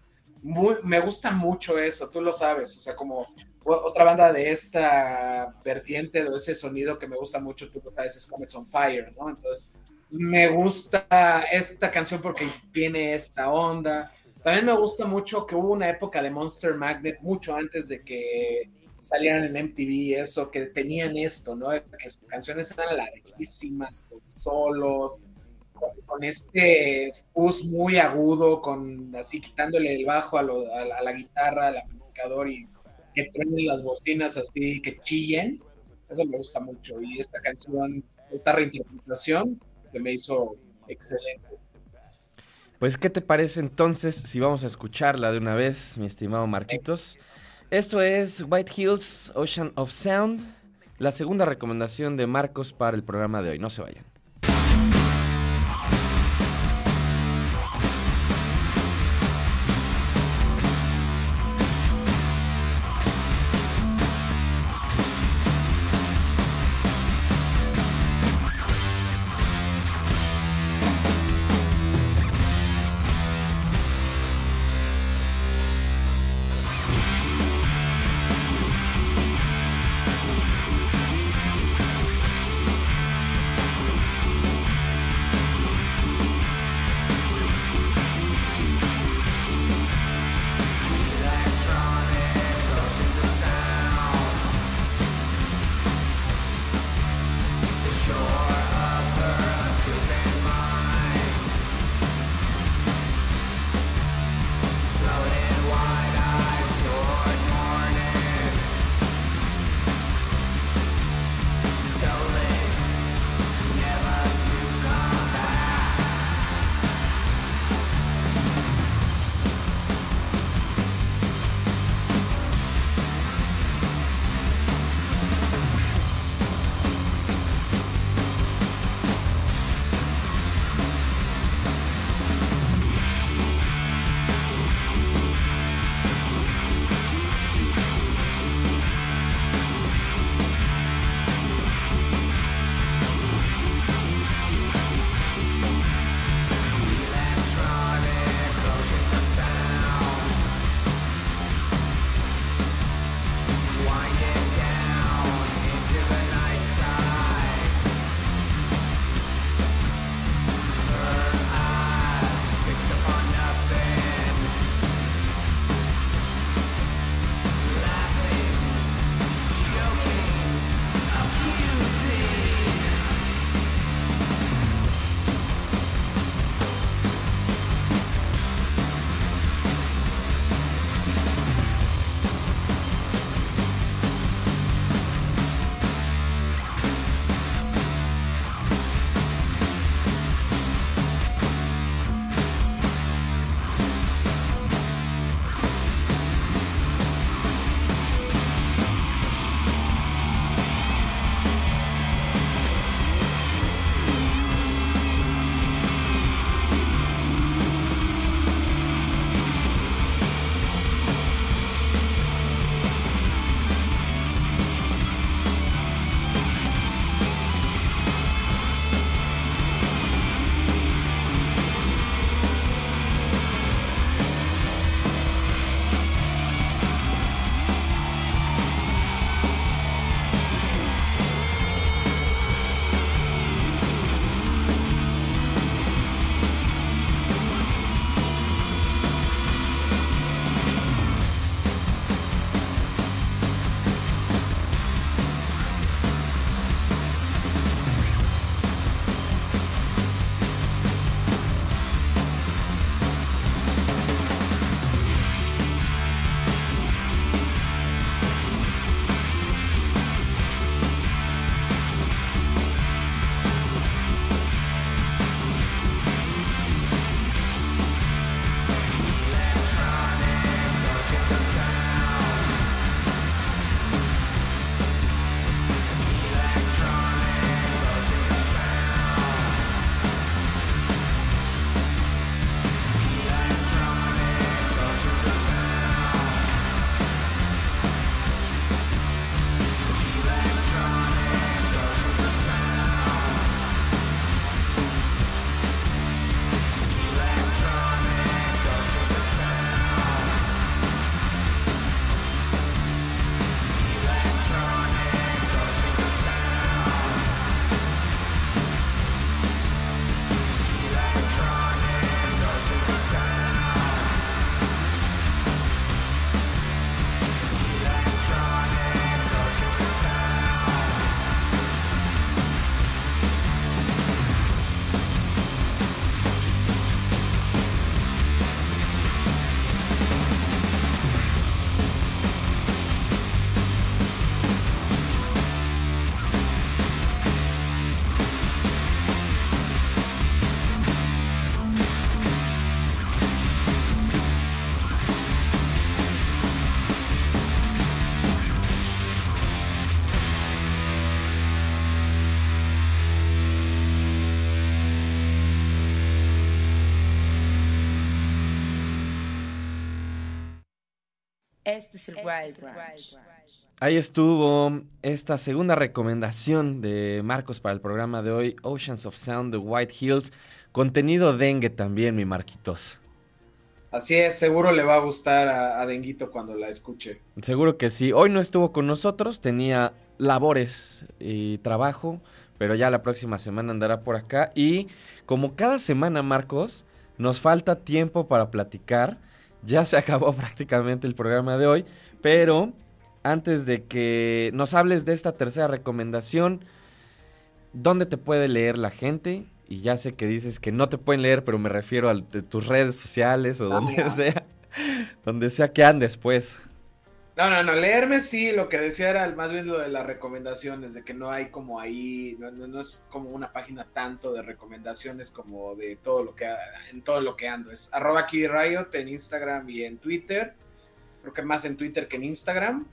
Muy, me gusta mucho eso, tú lo sabes, o sea, como otra banda de esta vertiente, de ese sonido que me gusta mucho, tú lo sabes, es Comets on Fire, ¿no? Entonces, me gusta esta canción porque tiene esta onda. También me gusta mucho que hubo una época de Monster Magnet, mucho antes de que salieran en MTV, eso, que tenían esto, ¿no? Que sus canciones eran larguísimas, con solos, con, este fuzz muy agudo, con así quitándole el bajo a, a la guitarra, al amplificador y que prenden las bocinas así, que chillen. Eso me gusta mucho. Y esta canción, esta reinterpretación, se me hizo excelente. Pues, ¿qué te parece entonces si vamos a escucharla de una vez, mi estimado Marquitos? Esto es White Hills Ocean of Sound, la segunda recomendación de Marcos para el programa de hoy. No se vayan. Wild Ranch. Ahí estuvo esta segunda recomendación de Marcos para el programa de hoy, Oceans of Sound de White Hills. Contenido dengue también, mi Marquitos. Así es, seguro le va a gustar a, Denguito cuando la escuche. Seguro que sí. Hoy no estuvo con nosotros, tenía labores y trabajo, pero ya la próxima semana andará por acá. Y como cada semana, Marcos, nos falta tiempo para platicar. Ya se acabó prácticamente el programa de hoy, pero antes de que nos hables de esta tercera recomendación, ¿dónde te puede leer la gente? Y ya sé que dices que no te pueden leer, pero me refiero a tus redes sociales o donde sea, donde sea que andes, pues. No, no, no, leerme sí, lo que decía era más bien lo de las recomendaciones, de que no hay como ahí, no, es como una página tanto de recomendaciones como de todo lo que, en todo lo que ando. Es arroba Riot en Instagram y en Twitter, creo que más en Twitter que en Instagram.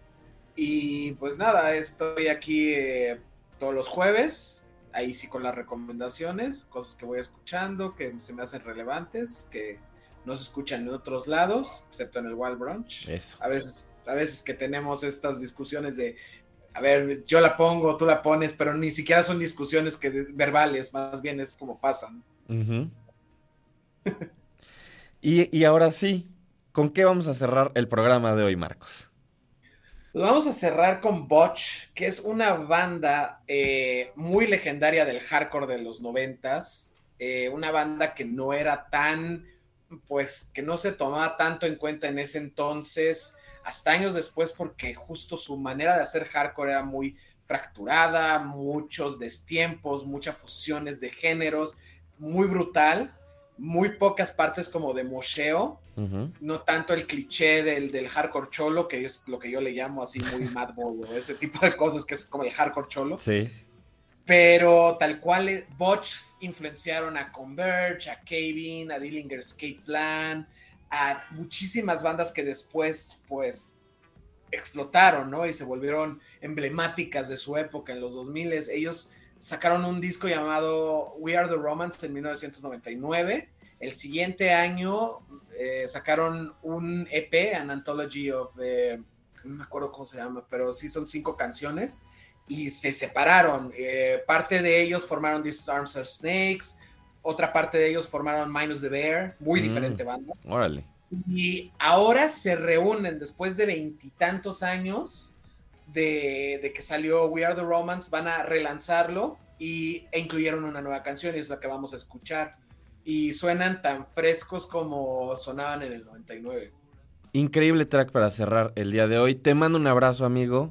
Y pues nada, estoy aquí eh, todos los jueves, ahí sí con las recomendaciones, cosas que voy escuchando, que se me hacen relevantes, que no se escuchan en otros lados, excepto en el Wild Brunch. Eso. A veces, a veces que tenemos estas discusiones de, a ver, yo la pongo, tú la pones, pero ni siquiera son discusiones que verbales, más bien es como pasan. y, y ahora sí, ¿con qué vamos a cerrar el programa de hoy, Marcos? vamos a cerrar con Botch, que es una banda eh, muy legendaria del hardcore de los noventas. Eh, una banda que no era tan, pues, que no se tomaba tanto en cuenta en ese entonces, hasta años después, porque justo su manera de hacer hardcore era muy fracturada, muchos destiempos, muchas fusiones de géneros, muy brutal muy pocas partes como de mosheo, no tanto el cliché del, del, hardcore cholo, que es lo que yo le llamo así muy madball o ese tipo de cosas que es como el hardcore cholo. Sí. Pero tal cual, eh, Botch influenciaron a Converge, a Kevin, a Dillinger's Escape Plan, a muchísimas bandas que después, pues, explotaron, ¿no? Y se volvieron emblemáticas de su época en los 2000. Ellos sacaron un disco llamado We Are the Romance en 1999. El siguiente año eh, sacaron un EP, An Anthology of, eh, no me acuerdo cómo se llama, pero sí son cinco canciones y se separaron. Eh, parte de ellos formaron These Arms Are Snakes, otra parte de ellos formaron Minus the Bear, muy mm, diferente banda. Órale. Y ahora se reúnen después de veintitantos años de, que salió We Are the Romance, van a relanzarlo y, e incluyeron una nueva canción y es la que vamos a escuchar. Y suenan tan frescos como sonaban en el 99. Increíble track para cerrar el día de hoy. Te mando un abrazo, amigo.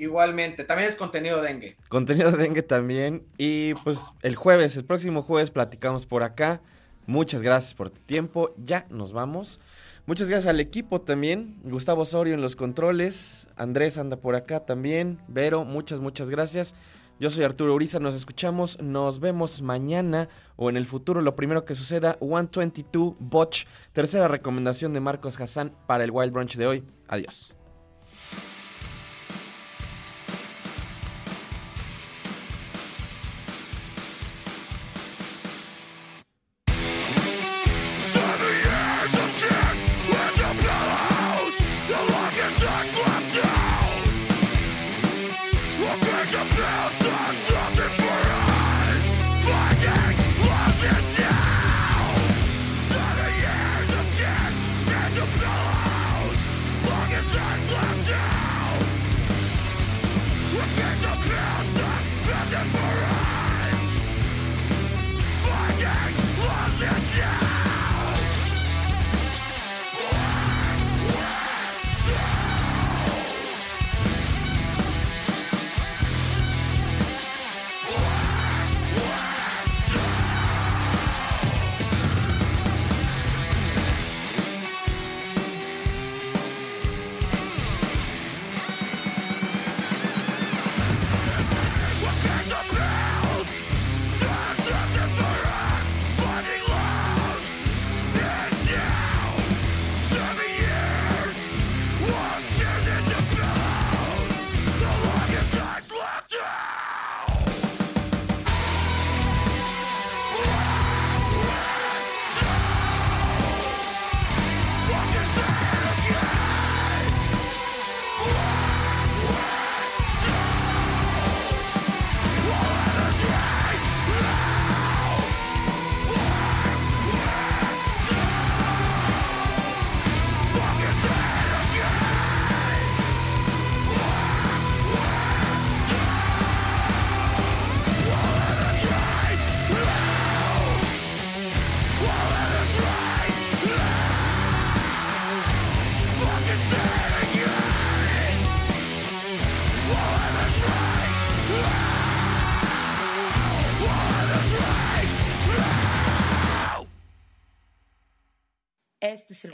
Igualmente, también es contenido dengue. Contenido dengue también. Y pues el jueves, el próximo jueves platicamos por acá. Muchas gracias por tu tiempo. Ya nos vamos. Muchas gracias al equipo también. Gustavo Osorio en los controles. Andrés anda por acá también. Vero, muchas, muchas gracias. Yo soy Arturo Uriza, nos escuchamos, nos vemos mañana o en el futuro, lo primero que suceda, 122 Botch, tercera recomendación de Marcos Hassan para el Wild Brunch de hoy. Adiós.